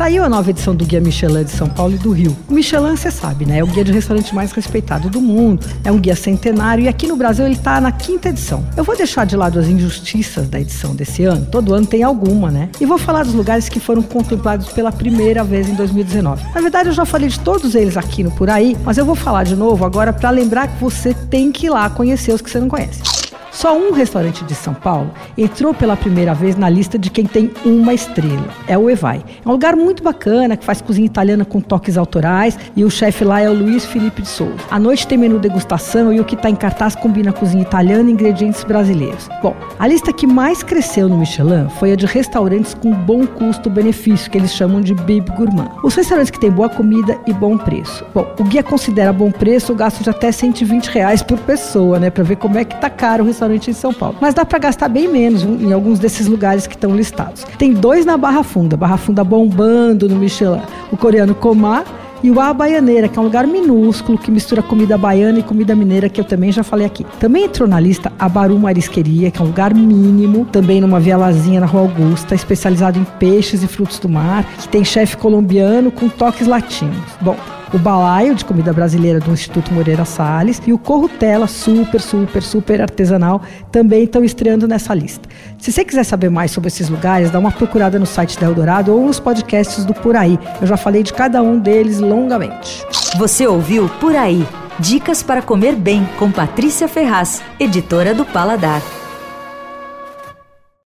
Saiu a nova edição do Guia Michelin de São Paulo e do Rio. O Michelin, você sabe, né? É o guia de restaurante mais respeitado do mundo, é um guia centenário e aqui no Brasil ele está na quinta edição. Eu vou deixar de lado as injustiças da edição desse ano, todo ano tem alguma, né? E vou falar dos lugares que foram contemplados pela primeira vez em 2019. Na verdade, eu já falei de todos eles aqui no Por Aí, mas eu vou falar de novo agora para lembrar que você tem que ir lá conhecer os que você não conhece. Só um restaurante de São Paulo entrou pela primeira vez na lista de quem tem uma estrela. É o Evai. É um lugar muito bacana que faz cozinha italiana com toques autorais e o chefe lá é o Luiz Felipe de Souza. À noite tem menu degustação e o que está em cartaz combina cozinha italiana e ingredientes brasileiros. Bom, a lista que mais cresceu no Michelin foi a de restaurantes com bom custo-benefício, que eles chamam de Bib Gourmand. Os restaurantes que têm boa comida e bom preço. Bom, o guia considera bom preço o gasto de até 120 reais por pessoa, né? Para ver como é que tá caro o restaurante restaurante em São Paulo. Mas dá para gastar bem menos em alguns desses lugares que estão listados. Tem dois na Barra Funda, Barra Funda bombando no Michelin, o coreano Comar e o A Baianeira, que é um lugar minúsculo que mistura comida baiana e comida mineira, que eu também já falei aqui. Também entrou na lista a Baru Marisqueria, que é um lugar mínimo, também numa vielazinha na Rua Augusta, especializado em peixes e frutos do mar, que tem chefe colombiano com toques latinos. Bom, o Balaio, de comida brasileira do Instituto Moreira Salles, e o Corrutela, super, super, super artesanal, também estão estreando nessa lista. Se você quiser saber mais sobre esses lugares, dá uma procurada no site da Eldorado ou nos podcasts do Por Aí. Eu já falei de cada um deles longamente. Você ouviu Por Aí. Dicas para comer bem com Patrícia Ferraz, editora do Paladar.